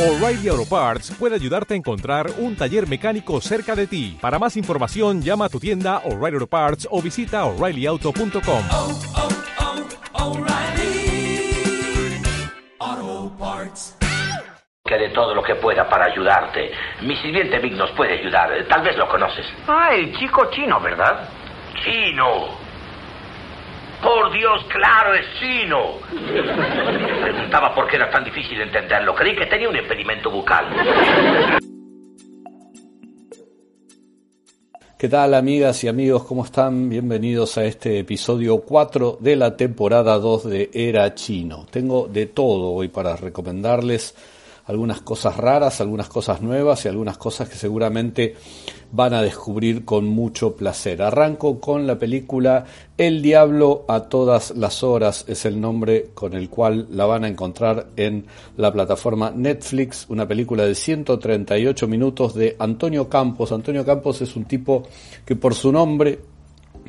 O'Reilly Auto Parts puede ayudarte a encontrar un taller mecánico cerca de ti. Para más información, llama a tu tienda O'Reilly Auto Parts o visita oreillyauto.com. oh, oh, O'Reilly Auto Parts. que de todo lo que pueda para ayudarte. Mi sirviente Vic nos puede ayudar. Tal vez lo conoces. Ah, el chico chino, ¿verdad? ¡Chino! Por Dios, claro, es chino. Preguntaba por qué era tan difícil entenderlo. Creí que tenía un impedimento bucal. ¿Qué tal amigas y amigos? ¿Cómo están? Bienvenidos a este episodio 4 de la temporada 2 de Era Chino. Tengo de todo hoy para recomendarles algunas cosas raras, algunas cosas nuevas y algunas cosas que seguramente van a descubrir con mucho placer. Arranco con la película El Diablo a todas las horas, es el nombre con el cual la van a encontrar en la plataforma Netflix, una película de 138 minutos de Antonio Campos. Antonio Campos es un tipo que por su nombre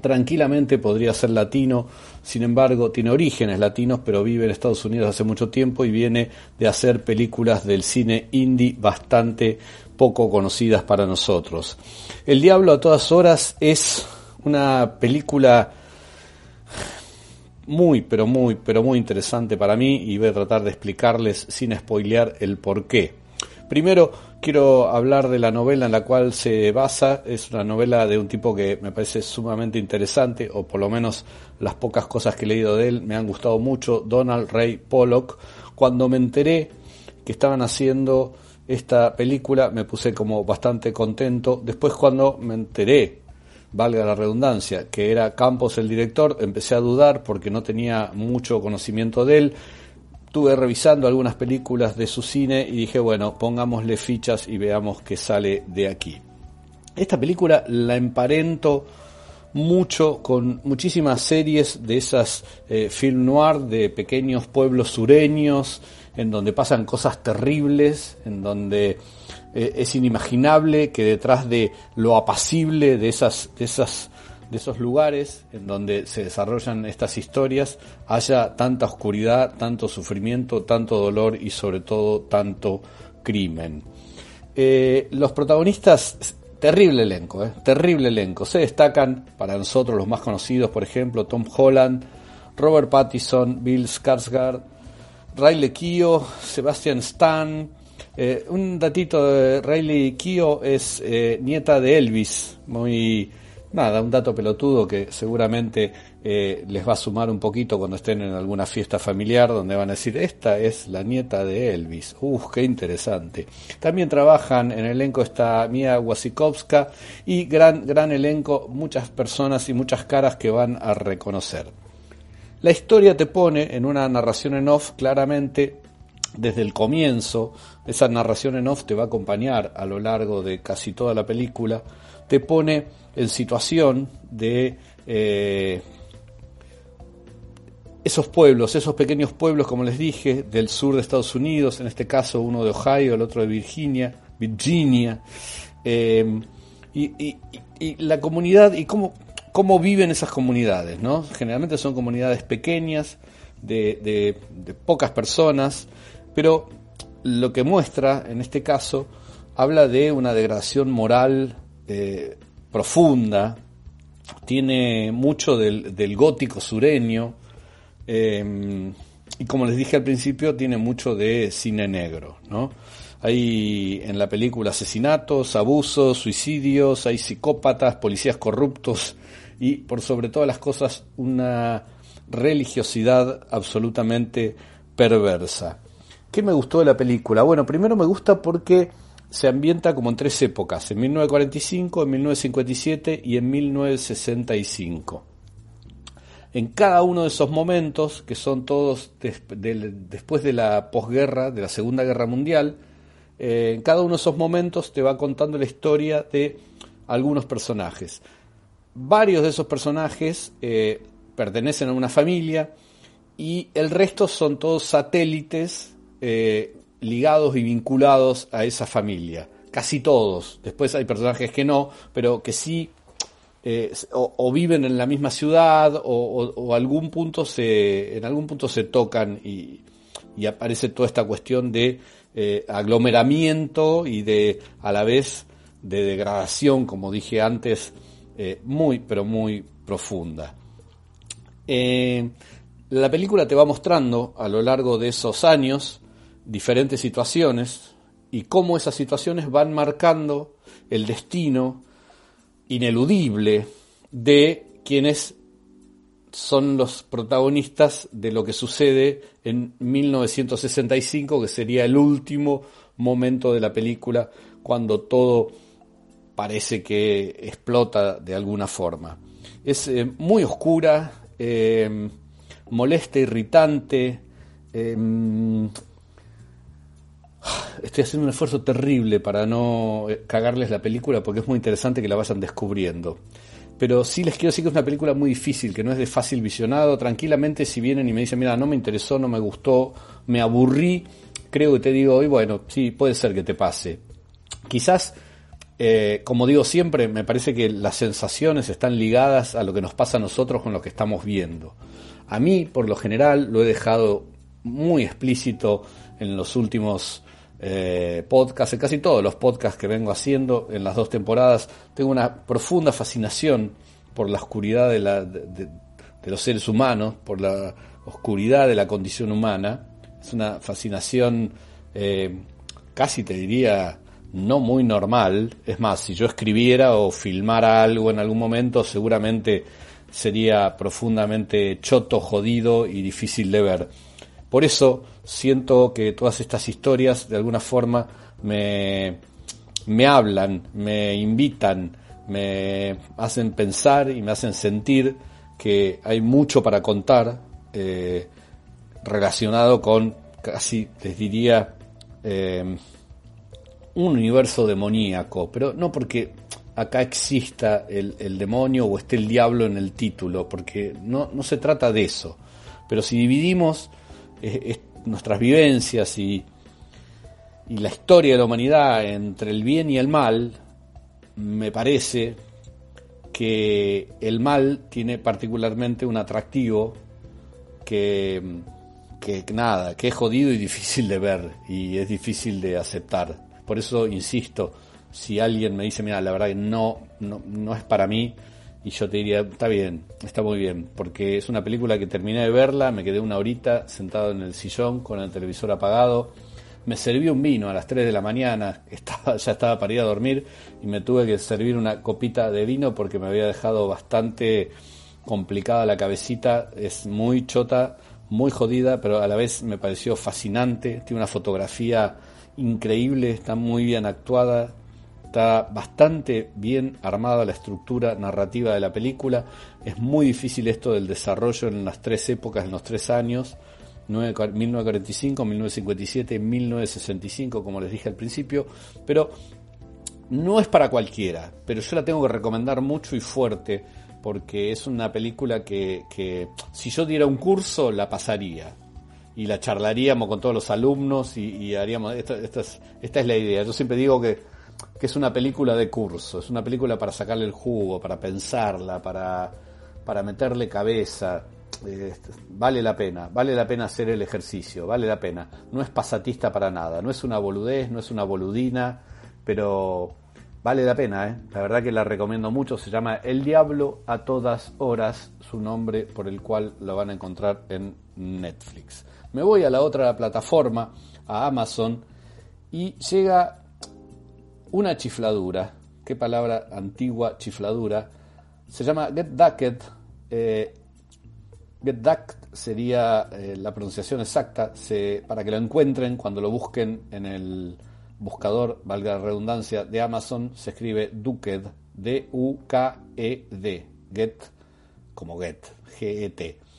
tranquilamente podría ser latino, sin embargo tiene orígenes latinos, pero vive en Estados Unidos hace mucho tiempo y viene de hacer películas del cine indie bastante poco conocidas para nosotros. El Diablo a todas horas es una película muy, pero muy, pero muy interesante para mí y voy a tratar de explicarles sin spoilear el por qué. Primero quiero hablar de la novela en la cual se basa. Es una novela de un tipo que me parece sumamente interesante, o por lo menos las pocas cosas que he leído de él me han gustado mucho. Donald Ray Pollock. Cuando me enteré que estaban haciendo esta película me puse como bastante contento. Después cuando me enteré, valga la redundancia, que era Campos el director, empecé a dudar porque no tenía mucho conocimiento de él estuve revisando algunas películas de su cine y dije, bueno, pongámosle fichas y veamos qué sale de aquí. Esta película la emparento mucho con muchísimas series de esas eh, film noir de pequeños pueblos sureños, en donde pasan cosas terribles, en donde eh, es inimaginable que detrás de lo apacible de esas, de esas de esos lugares en donde se desarrollan estas historias haya tanta oscuridad, tanto sufrimiento, tanto dolor y sobre todo tanto crimen. Eh, los protagonistas, terrible elenco, eh, terrible elenco. Se destacan para nosotros los más conocidos, por ejemplo, Tom Holland, Robert Pattinson, Bill Skarsgård, Riley Keough, Sebastian Stan. Eh, un datito de Riley Keough es eh, nieta de Elvis, muy nada, un dato pelotudo que seguramente eh, les va a sumar un poquito cuando estén en alguna fiesta familiar donde van a decir, esta es la nieta de Elvis. Uf, qué interesante. También trabajan en el elenco está Mia Wasikowska y gran, gran elenco, muchas personas y muchas caras que van a reconocer. La historia te pone en una narración en off claramente desde el comienzo, esa narración en off te va a acompañar a lo largo de casi toda la película, te pone en situación de eh, esos pueblos, esos pequeños pueblos, como les dije, del sur de Estados Unidos, en este caso uno de Ohio, el otro de Virginia, Virginia, eh, y, y, y, la comunidad y cómo, cómo viven esas comunidades, ¿no? Generalmente son comunidades pequeñas, de, de, pocas personas, pero lo que muestra, en este caso, habla de una degradación moral eh, profunda, tiene mucho del, del gótico sureño, eh, y como les dije al principio, tiene mucho de cine negro, ¿no? Hay en la película asesinatos, abusos, suicidios, hay psicópatas, policías corruptos y por sobre todas las cosas una religiosidad absolutamente perversa. ¿Qué me gustó de la película? Bueno, primero me gusta porque se ambienta como en tres épocas, en 1945, en 1957 y en 1965. En cada uno de esos momentos, que son todos des de, después de la posguerra, de la Segunda Guerra Mundial, eh, en cada uno de esos momentos te va contando la historia de algunos personajes. Varios de esos personajes eh, pertenecen a una familia y el resto son todos satélites eh, ligados y vinculados a esa familia. Casi todos. Después hay personajes que no, pero que sí eh, o, viven en la misma ciudad o, algún punto se, en algún punto se tocan y, aparece toda esta cuestión de aglomeramiento y de a la vez de degradación, como dije antes, eh, muy pero muy profunda. Eh, la película te va mostrando a lo largo de esos años diferentes situaciones y cómo esas situaciones van marcando el destino ineludible de quienes son los protagonistas de lo que sucede en 1965, que sería el último momento de la película cuando todo parece que explota de alguna forma. Es eh, muy oscura, eh, molesta, irritante. eh, estoy haciendo un esfuerzo terrible para no eh, cagarles la película porque es muy interesante que la vayan descubriendo. Pero sí les quiero decir que es una película muy difícil, que no es de fácil visionado. Tranquilamente, si vienen y me dicen, mira, no me interesó, no me gustó, me aburrí, creo que te digo hoy, bueno, sí, puede ser que te pase. Quizás, eh, como digo siempre, me parece que las sensaciones están ligadas a lo que nos pasa a nosotros con lo que estamos viendo. A mí, por lo general, lo he dejado muy explícito en los últimos eh, podcasts, en casi todos los podcasts que vengo haciendo en las dos temporadas. Tengo una profunda fascinación por la oscuridad de, la, de, los seres humanos, por la oscuridad de la condición humana. Es una fascinación eh, casi te diría no muy normal. Es más, si yo escribiera o filmara algo en algún momento, seguramente sería profundamente choto, jodido y difícil de ver. Por eso siento que todas estas historias de alguna forma me, me hablan, me invitan, me hacen pensar y me hacen sentir que hay mucho para contar eh, relacionado con casi, les diría, eh, un universo demoníaco, pero no porque acá exista el, demonio o esté el diablo en el título, porque no, no se trata de eso. Pero si dividimos eh, es- nuestras vivencias y, y la historia de la humanidad entre el bien y el mal, me parece que el mal tiene particularmente un atractivo que, que nada, que es jodido y difícil de ver y es difícil de aceptar. Por eso insisto, si alguien me dice, mira, la verdad que no, no, no es para mí, y yo te diría, está bien, está muy bien, porque es una película que terminé de verla, me quedé una horita sentado en el sillón con el televisor apagado, me serví un vino a las 3 de la mañana, estaba, ya estaba para ir a dormir y me tuve que servir una copita de vino porque me había dejado bastante complicada la cabecita, es muy chota, muy jodida, pero a la vez me pareció fascinante, tiene una fotografía increíble, está muy bien actuada, está bastante bien armada la estructura narrativa de la película, es muy difícil esto del desarrollo en las tres épocas, en los tres años, 1945, 1957, 1965, como les dije al principio, pero no es para cualquiera, pero yo la tengo que recomendar mucho y fuerte porque es una película que, si yo diera un curso la pasaría y la charlaríamos con todos los alumnos y, haríamos, esta, es, la idea, yo siempre digo que, es una película de curso, es una película para sacarle el jugo, para pensarla, para, para meterle cabeza, eh, vale la pena, vale la pena hacer el ejercicio, vale la pena. No es pasatista para nada, no es una boludez, no es una boludina, pero vale la pena, ¿eh? La verdad que la recomiendo mucho, se llama El Diablo a todas horas, su nombre por el cual lo van a encontrar en Netflix. Me voy a la otra plataforma, a Amazon, y llega una chifladura, qué palabra antigua chifladura, se llama Get Ducked, eh, Get sería eh, la pronunciación exacta, se, para que lo encuentren cuando lo busquen en el buscador, valga la redundancia, de Amazon, se escribe Ducked, D-U-K-E-D, Get, como Get, G-E-T.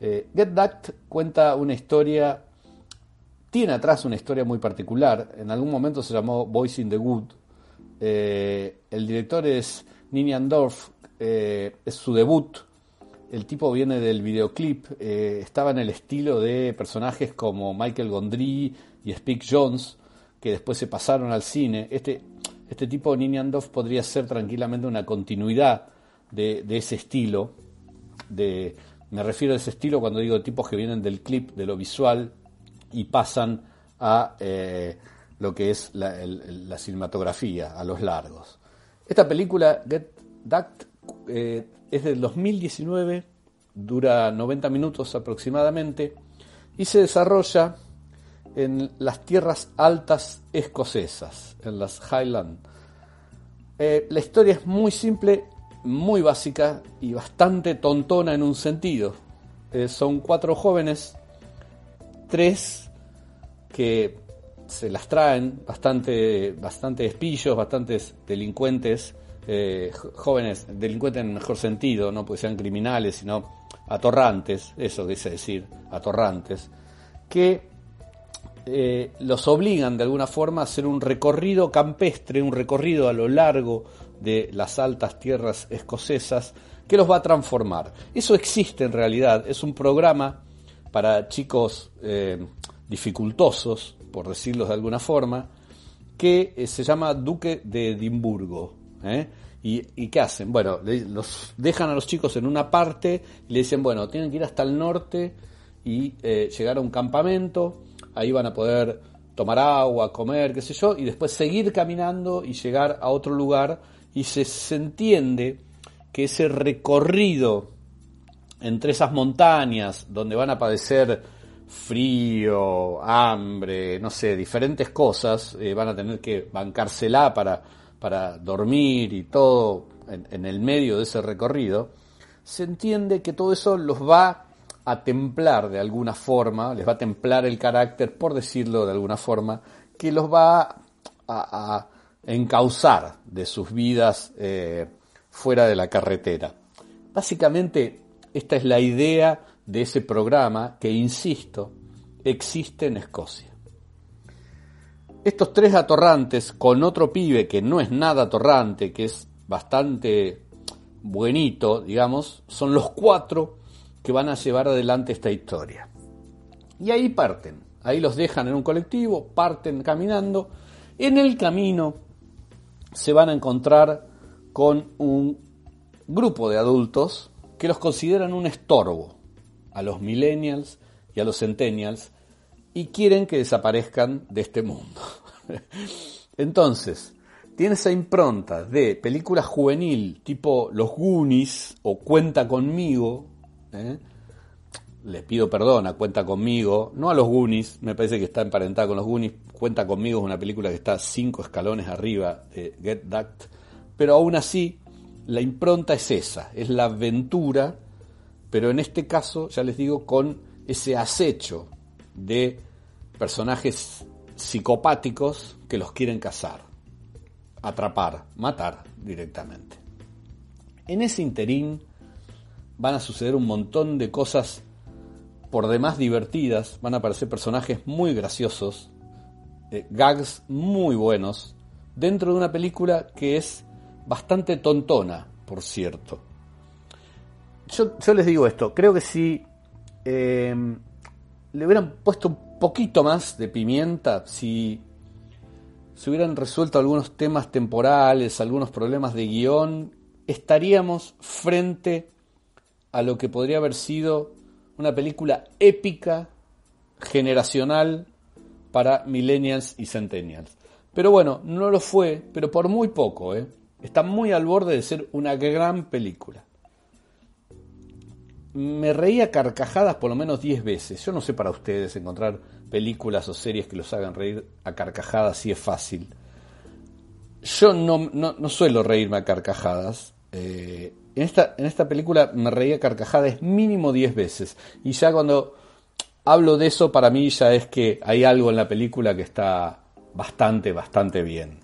Eh, Get Ducked cuenta una historia, tiene atrás una historia muy particular, en algún momento se llamó Boys in the Wood, eh, el director es Ninian Dorf, eh, es su debut, el tipo viene del videoclip, eh, estaba en el estilo de personajes como Michael Gondry y Spike Jones, que después se pasaron al cine. Este, este tipo, Ninian Dorf, podría ser tranquilamente una continuidad de, de ese estilo. De, me refiero a ese estilo cuando digo tipos que vienen del clip, de lo visual, y pasan a eh, lo que es la, cinematografía, a los largos. Esta película, Get Ducked, eh, es del 2019, dura 90 minutos aproximadamente y se desarrolla en las tierras altas escocesas, en las Highlands. Eh, la historia es muy simple, muy básica y bastante tontona en un sentido. Eh, son cuatro jóvenes, tres que se las traen, bastante, bastante espillos, bastantes delincuentes, eh, jóvenes, delincuentes en el mejor sentido, no porque sean criminales, sino atorrantes, eso quise decir, atorrantes, que eh, los obligan de alguna forma a hacer un recorrido campestre, un recorrido a lo largo de las altas tierras escocesas que los va a transformar. Eso existe en realidad, es un programa para chicos eh, dificultosos, por decirlo de alguna forma, que eh, se llama Duque de Edimburgo. ¿eh? ¿Y, y qué hacen? Bueno, los dejan a los chicos en una parte y le dicen, bueno, tienen que ir hasta el norte y llegar a un campamento, ahí van a poder tomar agua, comer, qué sé yo, y después seguir caminando y llegar a otro lugar y se, entiende que ese recorrido entre esas montañas donde van a padecer frío, hambre, no sé, diferentes cosas, eh, van a tener que bancársela para, para dormir y todo en, en el medio de ese recorrido, se entiende que todo eso los va a templar de alguna forma, les va a templar el carácter, por decirlo de alguna forma, que los va a, a encauzar de sus vidas eh, fuera de la carretera. Básicamente, esta es la idea de ese programa que, insisto, existe en Escocia. Estos tres atorrantes con otro pibe que no es nada atorrante, que es bastante buenito, digamos, son los cuatro que van a llevar adelante esta historia. Y ahí parten, ahí los dejan en un colectivo, parten caminando. En el camino se van a encontrar con un grupo de adultos que los consideran un estorbo a los millennials y a los centennials y quieren que desaparezcan de este mundo. Entonces, tiene esa impronta de película juvenil tipo Los Goonies o Cuenta conmigo. ¿eh? Les pido perdón Cuenta conmigo, no a los Goonies, me parece que está emparentada con los Goonies. Cuenta conmigo es una película que está cinco escalones arriba de Get Ducked, pero aún así la impronta es esa, es la aventura, pero en este caso, ya les digo, con ese acecho de personajes psicopáticos que los quieren cazar, atrapar, matar directamente. En ese interín van a suceder un montón de cosas por demás divertidas, van a aparecer personajes muy graciosos, eh, gags muy buenos, dentro de una película que es bastante tontona, por cierto. Yo, les digo esto, creo que si eh, le hubieran puesto un poquito más de pimienta, si se hubieran resuelto algunos temas temporales, algunos problemas de guion, estaríamos frente a lo que podría haber sido una película épica, generacional, para millennials y centennials. Pero bueno, no lo fue, pero por muy poco, ¿eh? Está muy al borde de ser una gran película. Me reía carcajadas por lo menos 10 veces. Yo no sé para ustedes encontrar películas o series que los hagan reír a carcajadas si es fácil. Yo no, no, no suelo reírme a carcajadas. Eh, en, esta, en esta película me reía carcajadas mínimo 10 veces. Y ya cuando hablo de eso, para mí ya es que hay algo en la película que está bastante, bastante bien.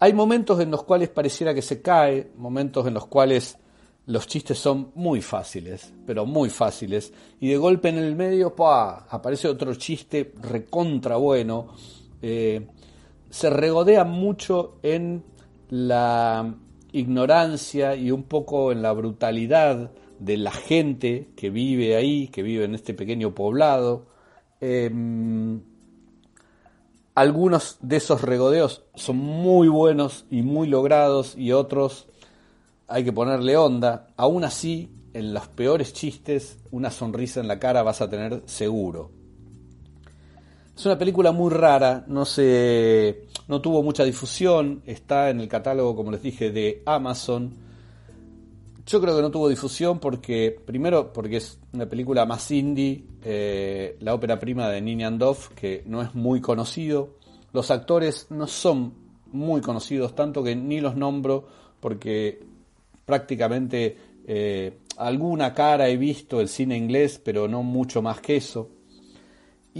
Hay momentos en los cuales pareciera que se cae, momentos en los cuales los chistes son muy fáciles, pero muy fáciles, y de golpe en el medio ¡pua! aparece otro chiste recontra bueno. Eh, se regodea mucho en la ignorancia y un poco en la brutalidad de la gente que vive ahí, que vive en este pequeño poblado. Eh, algunos de esos regodeos son muy buenos y muy logrados y otros hay que ponerle onda. Aún así, en los peores chistes, una sonrisa en la cara vas a tener seguro. Es una película muy rara, no se, no tuvo mucha difusión, está en el catálogo, como les dije, de Amazon. Yo creo que no tuvo difusión porque, primero, porque es una película más indie, eh, la ópera prima de Ninian Dove, que no es muy conocido. Los actores no son muy conocidos, tanto que ni los nombro porque prácticamente eh, alguna cara he visto el cine inglés, pero no mucho más que eso.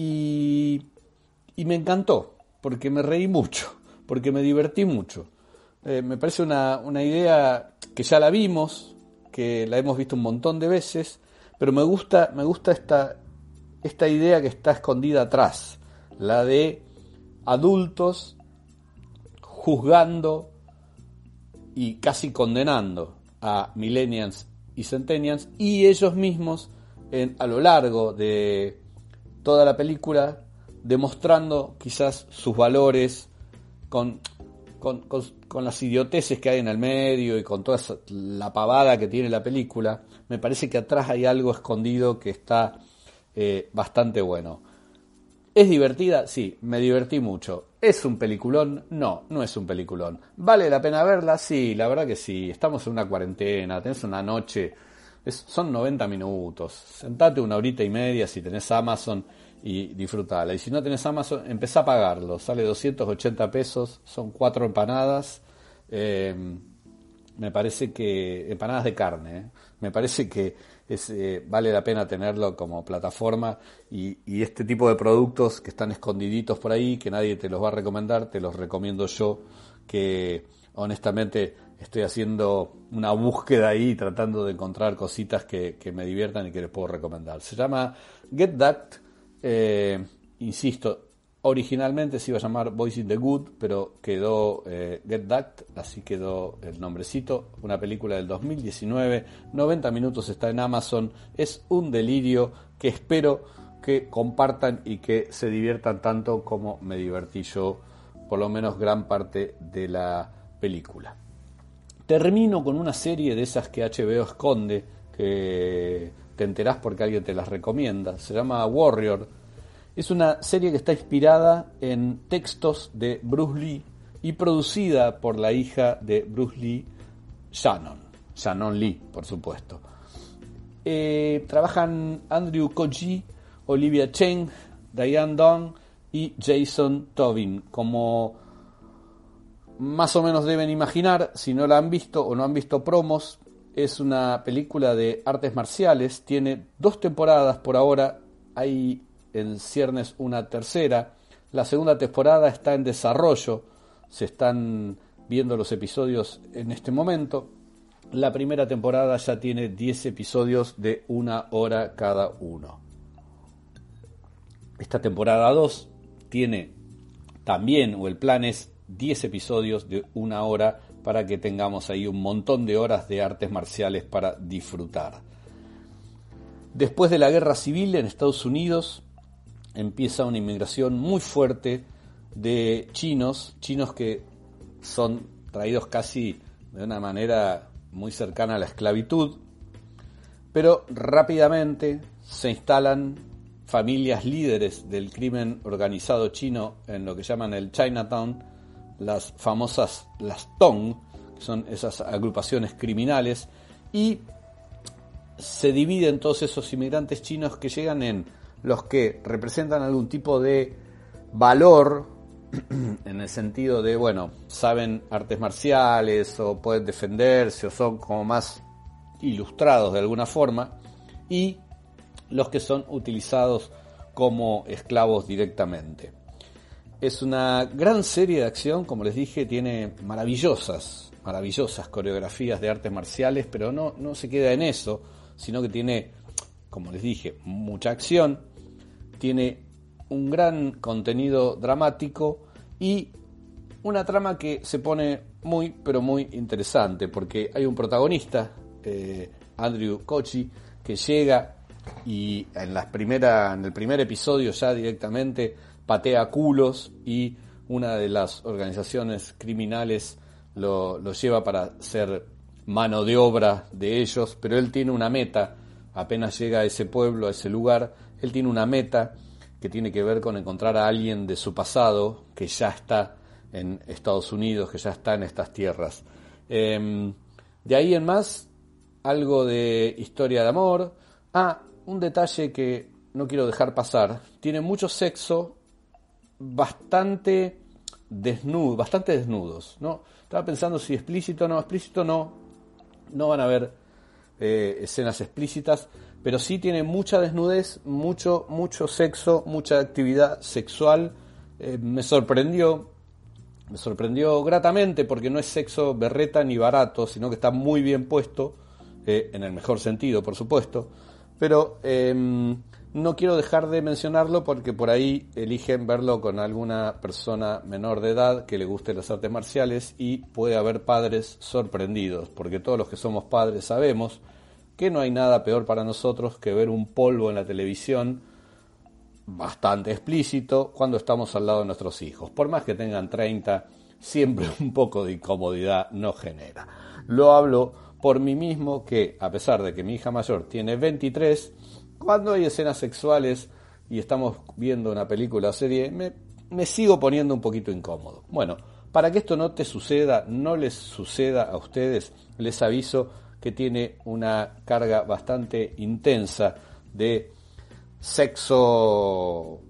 Y, me encantó, porque me reí mucho, porque me divertí mucho. Eh, me parece una, una idea que ya la vimos, que la hemos visto un montón de veces, pero me gusta, me gusta esta, esta idea que está escondida atrás, la de adultos juzgando y casi condenando a millennials y centennials y ellos mismos a lo largo de toda la película demostrando quizás sus valores con, con, con, las idioteces que hay en el medio y con toda esa- la pavada que tiene la película, me parece que atrás hay algo escondido que está eh, bastante bueno. ¿Es divertida? Sí, me divertí mucho. ¿Es un peliculón? No, no es un peliculón. ¿Vale la pena verla? Sí, la verdad que sí. Estamos en una cuarentena, tenés una noche, son 90 minutos. Sentate una horita y media si tenés Amazon y disfrutala. Y si no tenés Amazon, empezá a pagarlo. Sale 280 pesos, son cuatro empanadas. Eh, me parece que empanadas de carne ¿eh? me parece que eh, vale la pena tenerlo como plataforma y este tipo de productos que están escondiditos por ahí que nadie te los va a recomendar te los recomiendo yo que honestamente estoy haciendo una búsqueda ahí tratando de encontrar cositas que, me diviertan y que les puedo recomendar se llama Get That eh, insisto Originalmente se iba a llamar Voice in the Good, pero quedó eh, Get That, así quedó el nombrecito. Una película del 2019, 90 minutos está en Amazon. Es un delirio que espero que compartan y que se diviertan tanto como me divertí yo, por lo menos gran parte de la película. Termino con una serie de esas que HBO esconde, que te enterás porque alguien te las recomienda. Se llama Warrior. Es una serie que está inspirada en textos de Bruce Lee y producida por la hija de Bruce Lee, Shannon. Shannon Lee, por supuesto. Eh, trabajan Andrew Koji, Olivia Cheng, Diane Dong y Jason Tobin como más o menos deben imaginar, si no la han visto o no han visto promos, es una película de artes marciales, tiene dos temporadas por ahora, hay en ciernes una tercera, la segunda temporada está en desarrollo, se están viendo los episodios en este momento, la primera temporada ya tiene 10 episodios de una hora cada uno. Esta temporada 2 tiene también, o el plan es 10 episodios de una hora para que tengamos ahí un montón de horas de artes marciales para disfrutar. Después de la guerra civil en Estados Unidos empieza una inmigración muy fuerte de chinos, chinos que son traídos casi de una manera muy cercana a la esclavitud, pero rápidamente se instalan familias líderes del crimen organizado chino en lo que llaman el Chinatown, las famosas las Tong, que son esas agrupaciones criminales, y se dividen todos esos inmigrantes chinos que llegan en los que representan algún tipo de valor en el sentido de, bueno, saben artes marciales o pueden defenderse o son como más ilustrados de alguna forma, y los que son utilizados como esclavos directamente. Es una gran serie de acción, como les dije, tiene maravillosas, maravillosas coreografías de artes marciales, pero no, no se queda en eso, sino que tiene, como les dije, mucha acción, tiene un gran contenido dramático y una trama que se pone muy, pero muy interesante, porque hay un protagonista, eh, Andrew Kochi, que llega y en, las primera, en el primer episodio ya directamente patea culos y una de las organizaciones criminales lo, lleva para ser mano de obra de ellos, pero él tiene una meta, apenas llega a ese pueblo, a ese lugar, él tiene una meta que tiene que ver con encontrar a alguien de su pasado que ya está en Estados Unidos, que ya está en estas tierras. Em, de ahí en más, algo de historia de amor. Ah, un detalle que no quiero dejar pasar. Tiene mucho sexo, bastante desnudo, bastante desnudos, ¿no? Estaba pensando si explícito o no, explícito no, no van a haber eh, escenas explícitas, pero sí tiene mucha desnudez, mucho, mucho sexo, mucha actividad sexual. Eh, me sorprendió, me sorprendió gratamente porque no es sexo berreta ni barato, sino que está muy bien puesto, eh, en el mejor sentido, por supuesto. Pero em, no quiero dejar de mencionarlo porque por ahí eligen verlo con alguna persona menor de edad que le guste las artes marciales y puede haber padres sorprendidos, porque todos los que somos padres sabemos que no hay nada peor para nosotros que ver un polvo en la televisión bastante explícito cuando estamos al lado de nuestros hijos. Por más que tengan 30, siempre un poco de incomodidad no genera. Lo hablo por mí mismo que, a pesar de que mi hija mayor tiene 23, cuando hay escenas sexuales y estamos viendo una película o serie, me, sigo poniendo un poquito incómodo. Bueno, para que esto no te suceda, no les suceda a ustedes, les aviso que tiene una carga bastante intensa de sexo,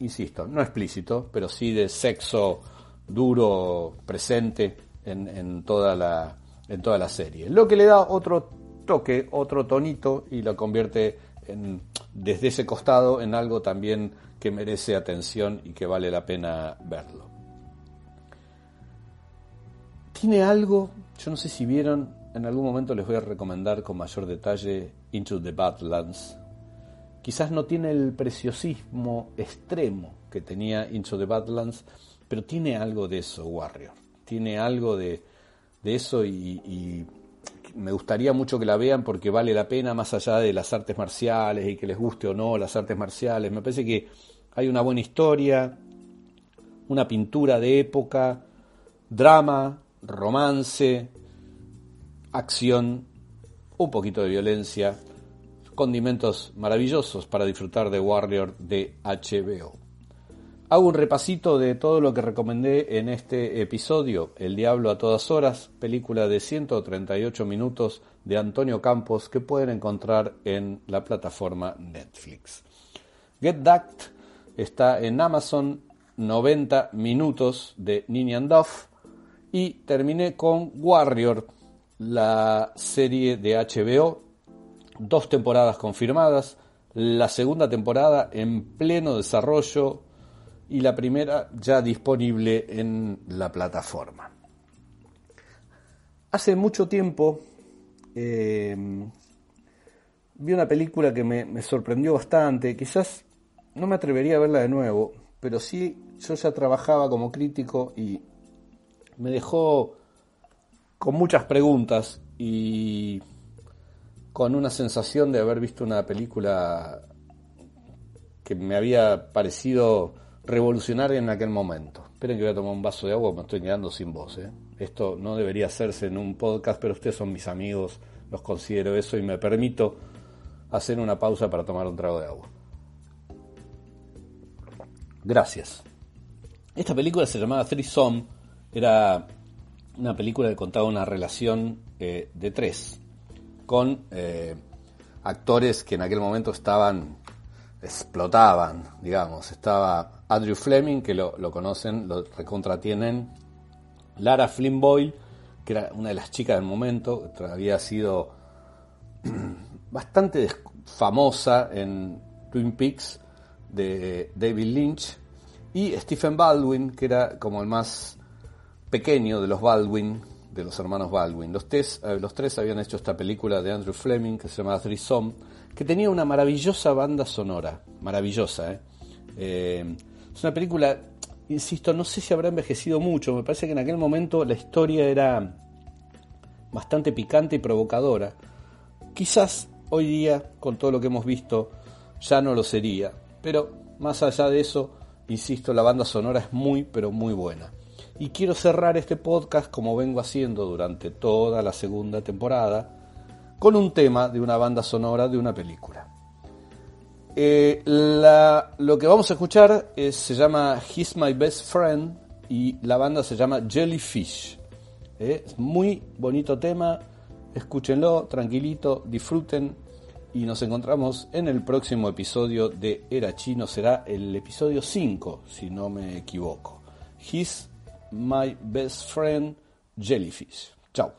insisto, no explícito, pero sí de sexo duro presente en, en, toda la, en toda la serie. Lo que le da otro toque, otro tonito y lo convierte en, desde ese costado en algo también que merece atención y que vale la pena verlo. Tiene algo, yo no sé si vieron, en algún momento les voy a recomendar con mayor detalle Into the Badlands. Quizás no tiene el preciosismo extremo que tenía Into the Badlands, pero tiene algo de eso, Warrior. Tiene algo de, de eso y, y me gustaría mucho que la vean porque vale la pena más allá de las artes marciales y que les guste o no las artes marciales. Me parece que hay una buena historia, una pintura de época, drama, romance, acción, un poquito de violencia, condimentos maravillosos para disfrutar de Warrior de HBO. Hago un repasito de todo lo que recomendé en este episodio, El Diablo a todas horas, película de 138 minutos de Antonio Campos que pueden encontrar en la plataforma Netflix. Get Ducked está en Amazon, 90 minutos de Ninian Duff y terminé con Warrior, la serie de HBO, dos temporadas confirmadas, la segunda temporada en pleno desarrollo, y la primera ya disponible en la plataforma. Hace mucho tiempo eh, vi una película que me, me, sorprendió bastante, quizás no me atrevería a verla de nuevo, pero sí yo ya trabajaba como crítico y me dejó con muchas preguntas y con una sensación de haber visto una película que me había parecido revolucionaria en aquel momento. Esperen que voy a tomar un vaso de agua, me estoy quedando sin voz. ¿eh? Esto no debería hacerse en un podcast, pero ustedes son mis amigos, los considero eso y me permito hacer una pausa para tomar un trago de agua. Gracias. Esta película se llamaba Threesome, era una película que contaba una relación eh, de tres, con eh, actores que en aquel momento estaban explotaban, digamos. Estaba Andrew Fleming, que lo, conocen, lo recontratienen. Lara Flynn Boyle, que era una de las chicas del momento, había sido bastante famosa en Twin Peaks de David Lynch. Y Stephen Baldwin, que era como el más pequeño de los Baldwin, de los hermanos Baldwin. Los tres, eh, los tres habían hecho esta película de Andrew Fleming que se llama Threesome que tenía una maravillosa banda sonora, maravillosa. ¿eh? Eh, es una película, insisto, no sé si habrá envejecido mucho, me parece que en aquel momento la historia era bastante picante y provocadora. Quizás hoy día, con todo lo que hemos visto, ya no lo sería, pero más allá de eso, insisto, la banda sonora es muy, pero muy buena. Y quiero cerrar este podcast como vengo haciendo durante toda la segunda temporada, con un tema de una banda sonora de una película. Eh, lo que vamos a escuchar se llama He's My Best Friend y la banda se llama Jellyfish. Eh, es muy bonito tema, escúchenlo tranquilito, disfruten y nos encontramos en el próximo episodio de Era Chino, será el episodio 5 si no me equivoco. He's My Best Friend Jellyfish. Chao.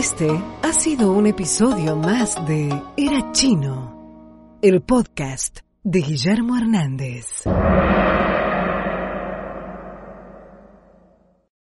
Este ha sido un episodio más de Era Chino, el podcast de Guillermo Hernández.